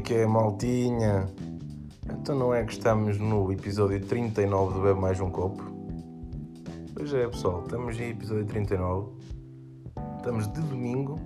que é, maltinha? Então não é que estamos no episódio 39 do Bebe Mais Um Copo? Pois é, pessoal, estamos em episódio 39. Estamos de domingo,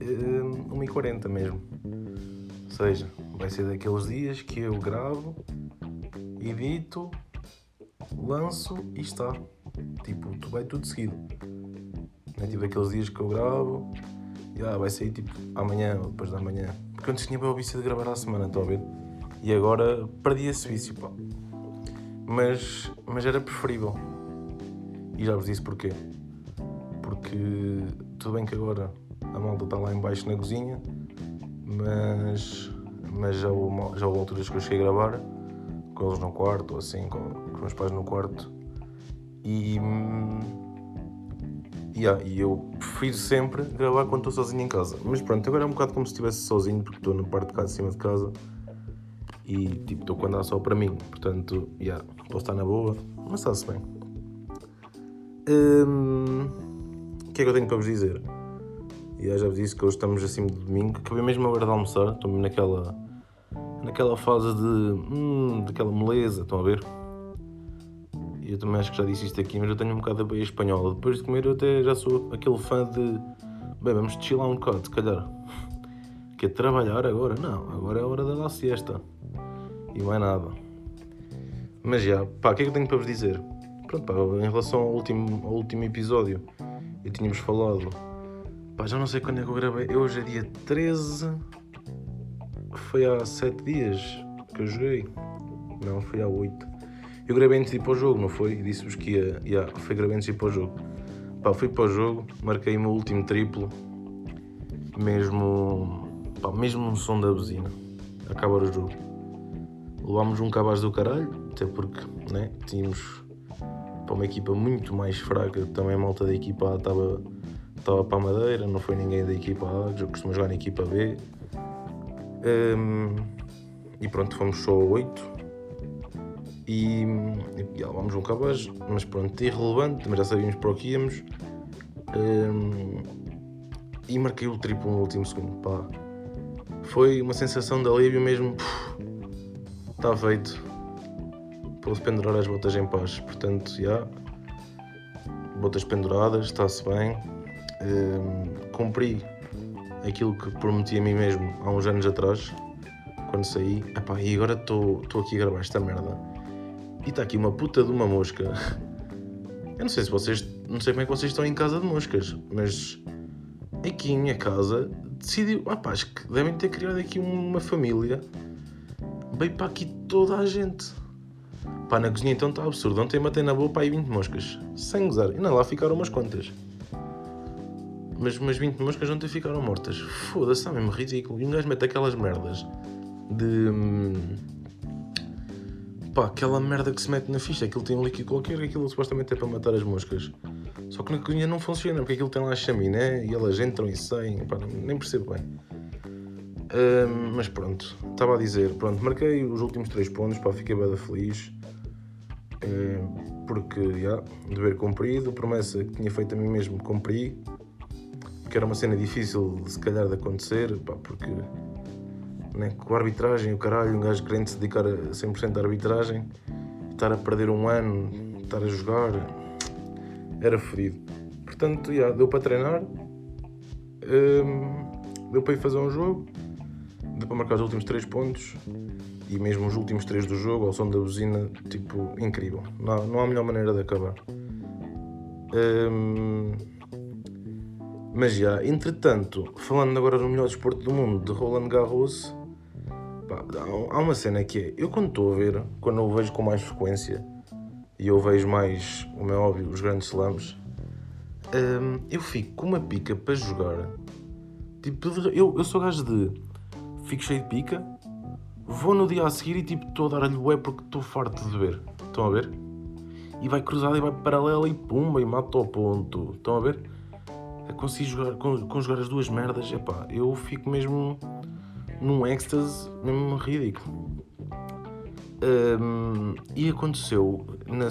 1h40 mesmo. Ou seja, vai ser daqueles dias que eu gravo, edito, lanço e está. Tipo, tu vai tudo seguido. Não é tipo aqueles dias que eu gravo e ah, vai sair tipo amanhã ou depois da manhã. Porque antes tinha bem o vício de gravar à semana, estão a ver? E agora perdi esse vício, pá. Mas, mas era preferível. E já vos disse porquê. Porque tudo bem que agora a malta está lá embaixo na cozinha, mas, mas já, houve, já houve alturas que eu cheguei a gravar com eles no quarto, ou assim, com, com os meus pais no quarto. E, yeah, e eu prefiro sempre gravar quando estou sozinho em casa. Mas pronto, agora é um bocado como se estivesse sozinho, porque estou na parte de de cima de casa. E tipo, estou com andar só para mim. Portanto, yeah, posso estar na boa, mas está-se bem. Hum, o que é que eu tenho para vos dizer? E já vos disse que hoje estamos acima de domingo. Acabei mesmo agora de almoçar, estou naquela, naquela fase de. Hum, daquela moleza, estão a ver? Eu também acho que já disse isto aqui, mas eu tenho um bocado a beia espanhola. Depois de comer, eu até já sou aquele fã de. Bem, vamos chilar um bocado, se calhar. Que é trabalhar agora? Não, agora é a hora da siesta. E mais nada. Mas já, pá, o que é que eu tenho para vos dizer? Pronto, pá, em relação ao último, ao último episódio, eu tínhamos falado. Pá, já não sei quando é que eu gravei. Hoje é dia 13. Foi há 7 dias que eu joguei. Não, foi há 8. Eu gravei antes de ir para o jogo, não foi? Disse-vos que ia. Yeah, foi gravei antes de ir para o jogo. Pá, fui para o jogo, marquei o meu último triplo, mesmo. Pá, mesmo um som da buzina. Acabar o jogo. Levámos um cabaz do caralho, até porque, né? Tínhamos. Para uma equipa muito mais fraca, também a malta da equipa A estava, estava para a Madeira, não foi ninguém da equipa A, que costuma jogar na equipa B. Um, e pronto, fomos só oito e, e levámos um cabaz, mas pronto, irrelevante, mas já sabíamos para o que íamos. Um, e marquei o triplo no último segundo. Pá. Foi uma sensação de alívio mesmo. Está feito. Posso pendurar as botas em paz. Portanto, já. Botas penduradas, está-se bem. Um, cumpri aquilo que prometi a mim mesmo há uns anos atrás, quando saí. Epá, e agora estou aqui a gravar esta merda e está aqui uma puta de uma mosca. Eu não sei se vocês. Não sei como é que vocês estão em casa de moscas, mas aqui em minha casa decidiu. Rapaz, que devem ter criado aqui uma família. Veio para aqui toda a gente. Pá, na cozinha então está absurdo. Ontem matei na boa para aí 20 moscas. Sem gozar. Não, lá ficaram umas quantas. Mas umas 20 moscas ontem ficaram mortas. Foda-se, está mesmo ridículo. E um gajo mete aquelas merdas de. Pá, aquela merda que se mete na ficha, aquilo tem um líquido qualquer, aquilo supostamente é para matar as moscas. Só que na cozinha não funciona, porque aquilo tem lá a chaminé e elas entram e saem, pá, nem percebo bem. Uh, mas pronto, estava a dizer, pronto, marquei os últimos 3 pontos, pá, fiquei bem feliz. Uh, porque, já, yeah, dever cumprido, promessa que tinha feito a mim mesmo, cumpri. Que era uma cena difícil, se calhar, de acontecer, pá, porque né? com a arbitragem, o caralho, um gajo querendo se dedicar a 100% à arbitragem, estar a perder um ano, estar a jogar, era fodido. Portanto, yeah, deu para treinar, um, deu para ir fazer um jogo, deu para marcar os últimos 3 pontos e mesmo os últimos 3 do jogo, ao som da buzina, tipo, incrível. Não há, não há melhor maneira de acabar. Um, mas já, entretanto, falando agora do melhor desporto do mundo, de Roland Garros, Pá, há uma cena que é, eu quando estou a ver, quando eu vejo com mais frequência, e eu vejo mais, como é óbvio, os grandes slams, hum, eu fico com uma pica para jogar. Tipo, eu, eu sou gajo de. Fico cheio de pica, vou no dia a seguir e tipo estou a dar-lhe bué porque estou farto de ver. Estão a ver? E vai cruzado e vai paralela e pumba e mata ao ponto. Estão a ver? É consigo jogar, conjugar as duas merdas. Epá, eu fico mesmo num êxtase mesmo ridículo. Um, e aconteceu na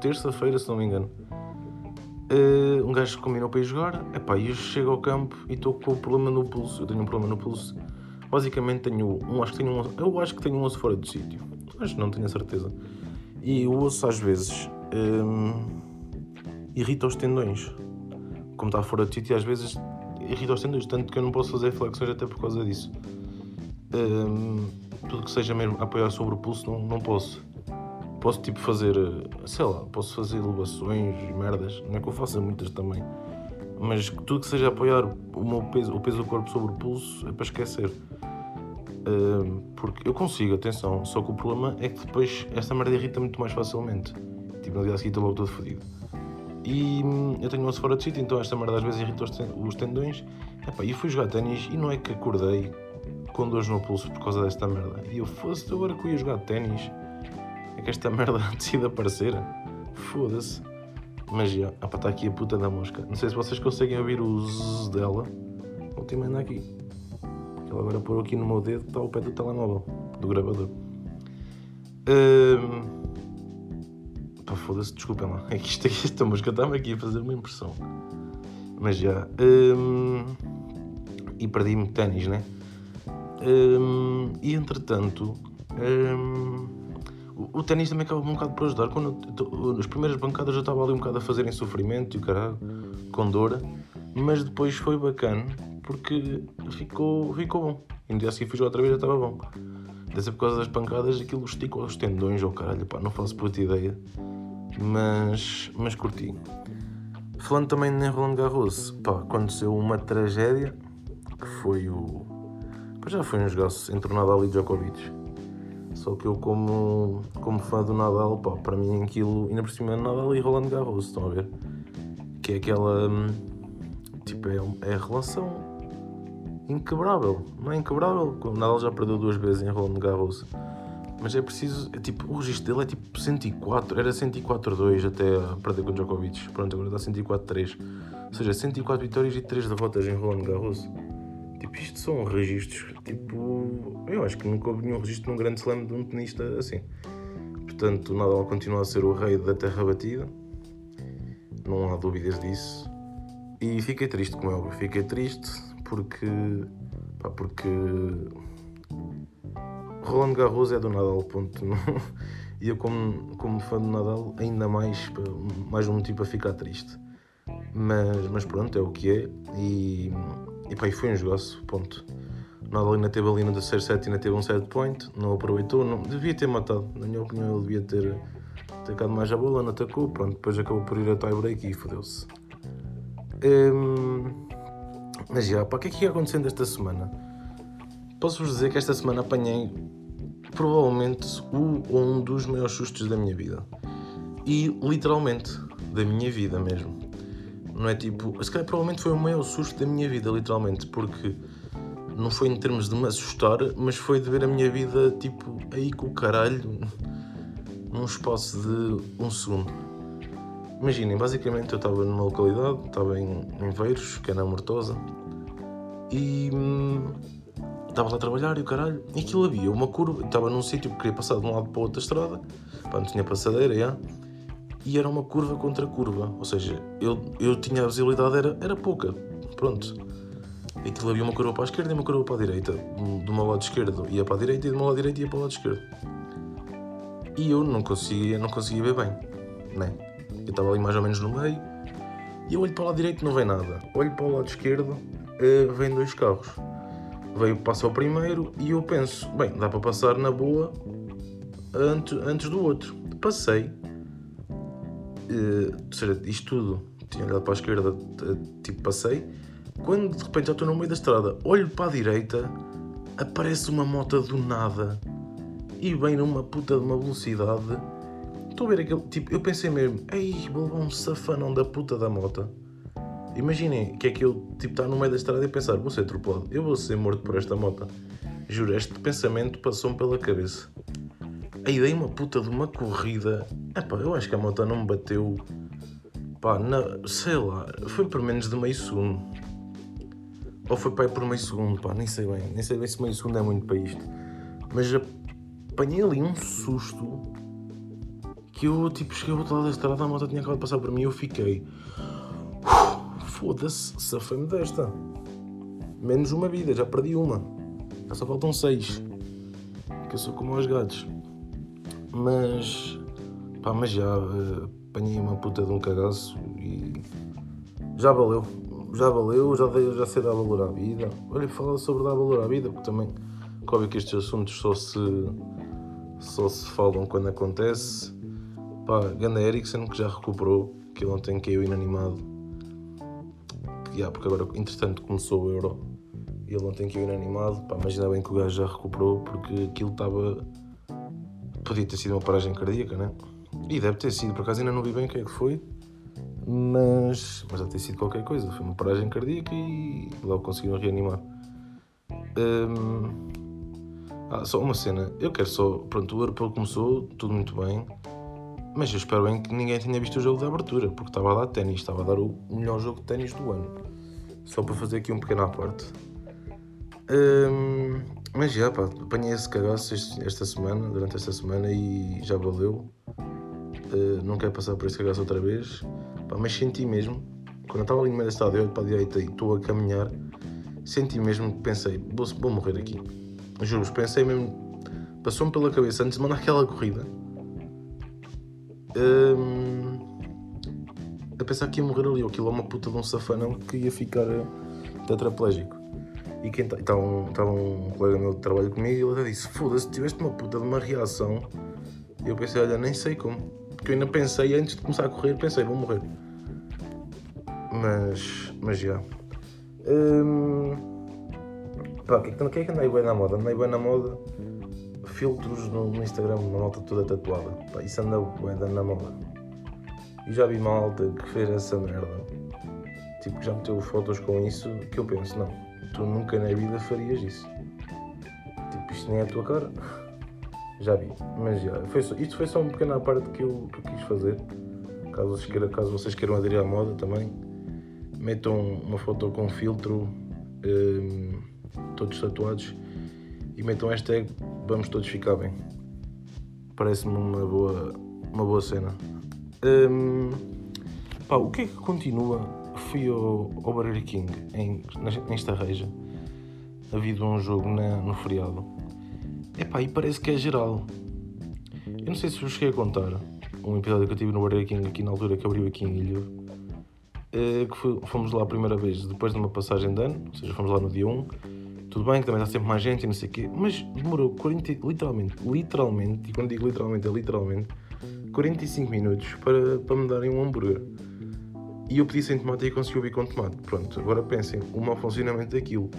terça-feira, se não me engano. Uh, um gajo combinou para ir jogar. Epá, eu chego ao campo e estou com o problema no pulso. Eu tenho um problema no pulso Basicamente tenho um, acho que tenho um, eu acho que tenho um osso fora do sítio. Que não tenho a certeza. E o osso às vezes hum, irrita os tendões. Como está fora do sítio, às vezes irrita os tendões, tanto que eu não posso fazer flexões até por causa disso. Hum, tudo que seja mesmo apoiar sobre o pulso, não, não posso. Posso tipo fazer, sei lá, posso fazer elevações e merdas. Não é que eu faça muitas também. Mas tudo que seja apoiar o meu peso, o peso do corpo sobre o pulso é para esquecer. Uh, porque eu consigo, atenção, só que o problema é que depois esta merda irrita muito mais facilmente. Tipo, no dia seguinte estou logo todo fodido. E hum, eu tenho um osso fora de sítio, então esta merda às vezes irrita os tendões. E eu fui jogar ténis e não é que acordei com dores no pulso por causa desta merda. E eu, fosse agora que eu ia jogar ténis, é que esta merda decide aparecer. Foda-se. Mas já, opa, está aqui a puta da mosca. Não sei se vocês conseguem ouvir o zzz dela. Ultimamente aqui. Ela agora pôr aqui no meu dedo está ao pé do telemóvel, do gravador. Um... Pá, foda-se, desculpem lá. É que isto, esta mosca está-me aqui a fazer uma impressão. Mas já. Um... E perdi-me ténis, né? Um... E entretanto. Um o, ténis também acaba um bocado por ajudar. Quando eu, as primeiras bancadas eu estava ali um bocado a fazer em sofrimento e o caralho, com dor, mas depois foi bacana porque ficou, ficou bom. E no dia seguinte jogar outra vez já estava bom. Deve ser por causa das pancadas, aquilo esticou os tendões, ou oh, caralho, pá, não faço puta ideia. Mas, mas curti. Falando também de Roland Garros, pá, aconteceu uma tragédia que foi o. já foi um jogaço entre o Nadal e Djokovic só que eu, como, como fã do Nadal, pá, para mim aquilo, ainda por cima Nadal e Roland Garros, estão a ver? Que é aquela. Hum, tipo, é, é a relação inquebrável. Não é inquebrável. O Nadal já perdeu duas vezes em Roland Garros. Mas é preciso. É tipo, o registro dele é tipo 104. Era 104-2 até perder com o Djokovic. Pronto, agora está 104-3. Ou seja, 104 vitórias e 3 derrotas em Roland Garros. Isto são registros. Tipo, eu acho que nunca houve nenhum registro num grande slam de um tenista assim. Portanto, Nadal continua a ser o rei da terra batida. Não há dúvidas disso. E fiquei triste, como é óbvio. Fiquei triste porque. Pá, porque. Roland Garros é do Nadal, ponto. e eu, como, como fã do Nadal, ainda mais, mais um motivo para ficar triste. Mas, mas pronto, é o que é. E e pá, e foi um jogaço, ponto. Nadal ainda teve ali no terceiro set, ainda teve um set point, não aproveitou, não, devia ter matado. Na minha opinião, ele devia ter tocado mais a bola, não atacou, pronto, depois acabou por ir a tie-break e fodeu-se. Um, mas já, pá, o que é que ia acontecendo esta semana? Posso-vos dizer que esta semana apanhei provavelmente o um dos maiores sustos da minha vida. E literalmente, da minha vida mesmo. Não é tipo. Se calhar provavelmente foi o maior susto da minha vida, literalmente, porque não foi em termos de me assustar, mas foi de ver a minha vida tipo aí com o caralho num espaço de um segundo. Imaginem, basicamente eu estava numa localidade, estava em, em Veiros, que é na Mortosa, e hum, estava lá a trabalhar e o caralho, e aquilo havia uma curva, estava num sítio que queria passar de um lado para outra estrada, pá, não tinha passadeira, já e era uma curva contra curva. Ou seja, eu, eu tinha a visibilidade, era, era pouca. Pronto. Aquilo havia uma curva para a esquerda e uma curva para a direita. Do meu lado esquerdo ia para a direita e do meu lado direito ia para o lado esquerdo. E eu não conseguia, não conseguia ver bem. Né? Eu estava ali mais ou menos no meio. E eu olho para o lado direito não vem nada. Olho para o lado esquerdo, uh, vem dois carros. Veio, passa o primeiro e eu penso, bem, dá para passar na boa antes, antes do outro. Passei ou seja, isto tudo, tinha olhado para a esquerda, tipo passei, quando de repente já estou no meio da estrada, olho para a direita, aparece uma moto do nada e vem numa puta de uma velocidade. Estou a ver aquele tipo, eu pensei mesmo, ei, um safanão da puta da moto. Imaginem que é que eu tipo estar no meio da estrada e pensar, vou ser atropelado, eu vou ser morto por esta moto. Juro, este pensamento passou-me pela cabeça. Aí dei uma puta de uma corrida. Epá, eu acho que a moto não me bateu. Pá, na, sei lá, foi por menos de meio segundo. Ou foi para por meio segundo, pá, nem sei bem. Nem sei bem se meio segundo é muito para isto. Mas apanhei ali um susto que eu tipo cheguei ao outro lado da estrada, a moto tinha acabado de passar por mim e eu fiquei. Foda-se, safei-me desta. Menos uma vida, já perdi uma. só faltam 6. Que eu sou como os gatos. Mas. Pá, mas já uh, apanhei uma puta de um cagaço e. Já valeu. Já valeu, já, dei, já sei dar valor à vida. Olha, fala sobre dar valor à vida, porque também. Óbvio que estes assuntos só se. só se falam quando acontece. Pá, Ganda Ericsson que já recuperou, que ontem caiu inanimado. Já, porque agora, entretanto, começou o Euro. E ele ontem caiu inanimado. Pá, mas ainda bem que o gajo já recuperou, porque aquilo estava Podia ter sido uma paragem cardíaca, né? E deve ter sido, por acaso ainda não vi bem o que é que foi, mas, mas deve ter sido qualquer coisa. Foi uma paragem cardíaca e logo conseguiram reanimar. Hum, ah, só uma cena. Eu quero só. Pronto, o Europeu começou, tudo muito bem, mas eu espero bem que ninguém tenha visto o jogo da abertura, porque estava a dar ténis, estava a dar o melhor jogo de ténis do ano. Só para fazer aqui um pequeno à parte. Hum, mas já, pá, apanhei esse cagaço esta semana, durante esta semana e já valeu. Uh, não quero passar por esse cagaço outra vez. Pá, mas senti mesmo, quando eu estava ali no meio da estádio, olho para a direita e estou a caminhar, senti mesmo que pensei, vou, vou morrer aqui. Juro-vos, pensei mesmo, passou-me pela cabeça antes de mandar aquela corrida. Um, a pensar que ia morrer ali, aquilo é uma puta de um safanão que ia ficar eh, tetraplégico. E quem estava tá, um, tá um colega meu de trabalho comigo e ele até disse: Foda-se, tiveste uma puta de uma reação. E eu pensei: Olha, nem sei como. Porque eu ainda pensei, antes de começar a correr, pensei: Vou morrer. Mas, mas já. Hum, pá, o que, que, que é que andei bem na moda? Andei bem na moda filtros no, Instagram, uma malta toda tatuada. Pá, isso anda bem na moda. E já vi malta que fez essa merda. Tipo, que já meteu fotos com isso, que eu penso, não tu nunca na vida farias isso. Tipo, isto nem é a tua cara. Já vi, mas já. Foi só, isto foi só uma pequena parte que eu, que eu quis fazer. Caso vocês, queiram, caso vocês queiram aderir à moda também, metam uma foto com filtro, um, todos tatuados, e metam hashtag vamos todos ficar bem. Parece-me uma boa, uma boa cena. Um, pá, o que é que continua fui ao, ao Burger King em, nesta reja. Havia um jogo na, no feriado. Epá, e parece que é geral. Eu não sei se vos cheguei a contar um episódio que eu tive no Burger King aqui na altura que abriu aqui em Ilha. Eh, que fomos lá a primeira vez depois de uma passagem de ano, ou seja, fomos lá no dia 1. Tudo bem que também está sempre mais gente e não sei o quê, mas demorou 40, literalmente, literalmente, e quando digo literalmente é literalmente, 45 minutos para, para me darem um hambúrguer. E eu pedi sem tomate e consegui o com tomate. Pronto, agora pensem, o mau funcionamento daquilo.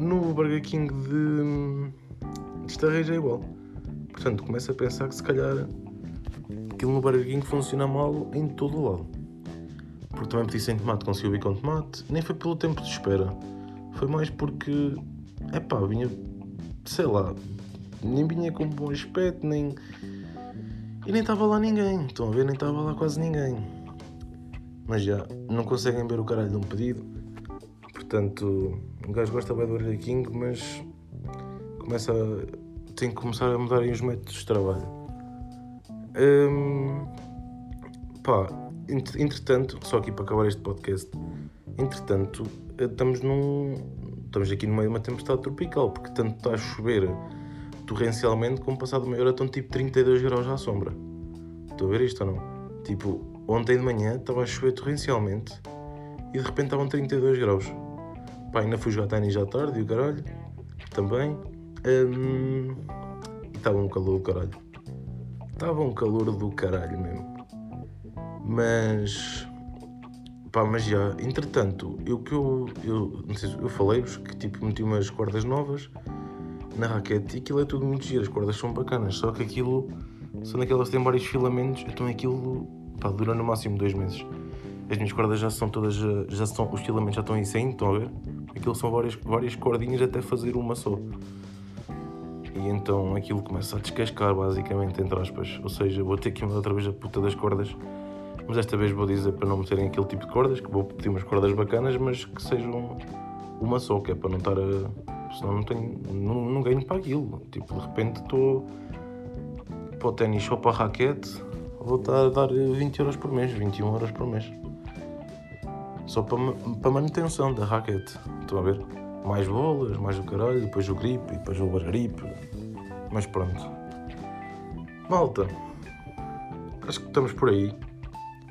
No Burger King de, de Estarreja é igual. Portanto, começo a pensar que se calhar aquilo no Burger King funciona mal em todo o lado. Porque também pedi sem tomate, consegui o com tomate. Nem foi pelo tempo de espera. Foi mais porque, é pá, vinha, sei lá, nem vinha com bom aspecto, nem. E nem estava lá ninguém. Estão a ver? Nem estava lá quase ninguém mas já não conseguem ver o caralho de um pedido. Portanto, o gajo gosta bem do Burger King, mas começa a, tem que começar a mudar os métodos de trabalho. Hum, pá, entretanto, só aqui para acabar este podcast, entretanto, estamos num. Estamos aqui no meio de uma tempestade tropical, porque tanto está a chover torrencialmente como passado meia hora estão tipo 32 graus à sombra. Estou a ver isto ou não? Tipo, Ontem de manhã estava a chover torrencialmente e de repente estavam 32 graus. Pá, ainda fui jogar ténis à tarde e o caralho também. Um, e estava um calor do caralho. Estava um calor do caralho mesmo. Mas. Pá, mas já, entretanto, eu que eu. Eu, não sei se eu falei-vos que tipo meti umas cordas novas na raquete e aquilo é tudo muito giro, as cordas são bacanas, só que aquilo são daquelas que têm vários filamentos, então aquilo pá, dura no máximo dois meses. As minhas cordas já são todas, já são, os filamentos já estão em 100, estão a ver? Aquilo são várias, várias cordinhas até fazer uma só. E então aquilo começa a descascar, basicamente, entre aspas. Ou seja, vou ter que mudar outra vez a puta das cordas. Mas desta vez vou dizer para não meterem aquele tipo de cordas, que vou pedir umas cordas bacanas, mas que sejam uma só, que é para não estar a. Senão não tenho. Não, não ganho para aquilo. Tipo, de repente estou para o ténis ou para a raquete vou estar a dar 20 euros por mês, 21 euros por mês. Só para, para manutenção da raquete. Estão a ver? mais bolas, mais o caralho, depois o gripe, depois o bargaripe. Mas pronto. Malta, acho que estamos por aí.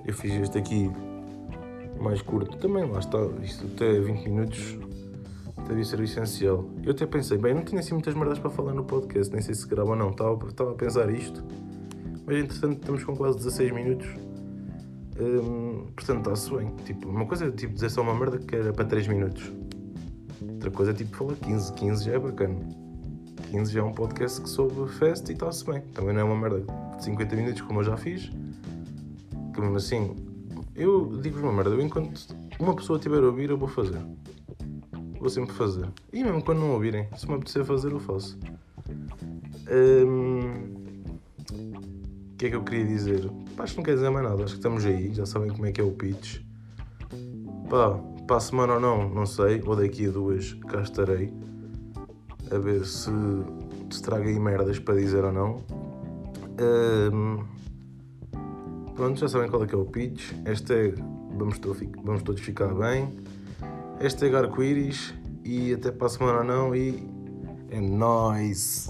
Eu fiz este aqui mais curto também, lá está. Isto até 20 minutos devia ser essencial. Eu até pensei, bem, não tinha assim muitas merdas para falar no podcast, nem sei se grava ou não. Estava, estava a pensar isto. Mas entretanto estamos com quase 16 minutos. Hum, portanto está-se bem. Tipo, uma coisa é tipo, dizer só uma merda que era para 3 minutos. Outra coisa é tipo falar 15. 15 já é bacana. 15 já é um podcast que soube fest e está-se bem. Também não é uma merda de 50 minutos como eu já fiz. Que mesmo assim, eu digo-vos uma merda, eu enquanto uma pessoa estiver a ouvir, eu vou fazer. Vou sempre fazer. E mesmo quando não ouvirem, se me apetecer fazer, eu faço. Hum, que é que eu queria dizer? Pá, acho que não quer dizer mais nada, acho que estamos aí, já sabem como é que é o pitch. Pá, para a semana ou não, não sei, ou daqui a duas cá estarei a ver se, se trago aí merdas para dizer ou não. Um, pronto, já sabem qual é que é o pitch. Hashtag vamos, vamos todos ficar bem. Hashtag arco-íris e até para a semana ou não e é nóis!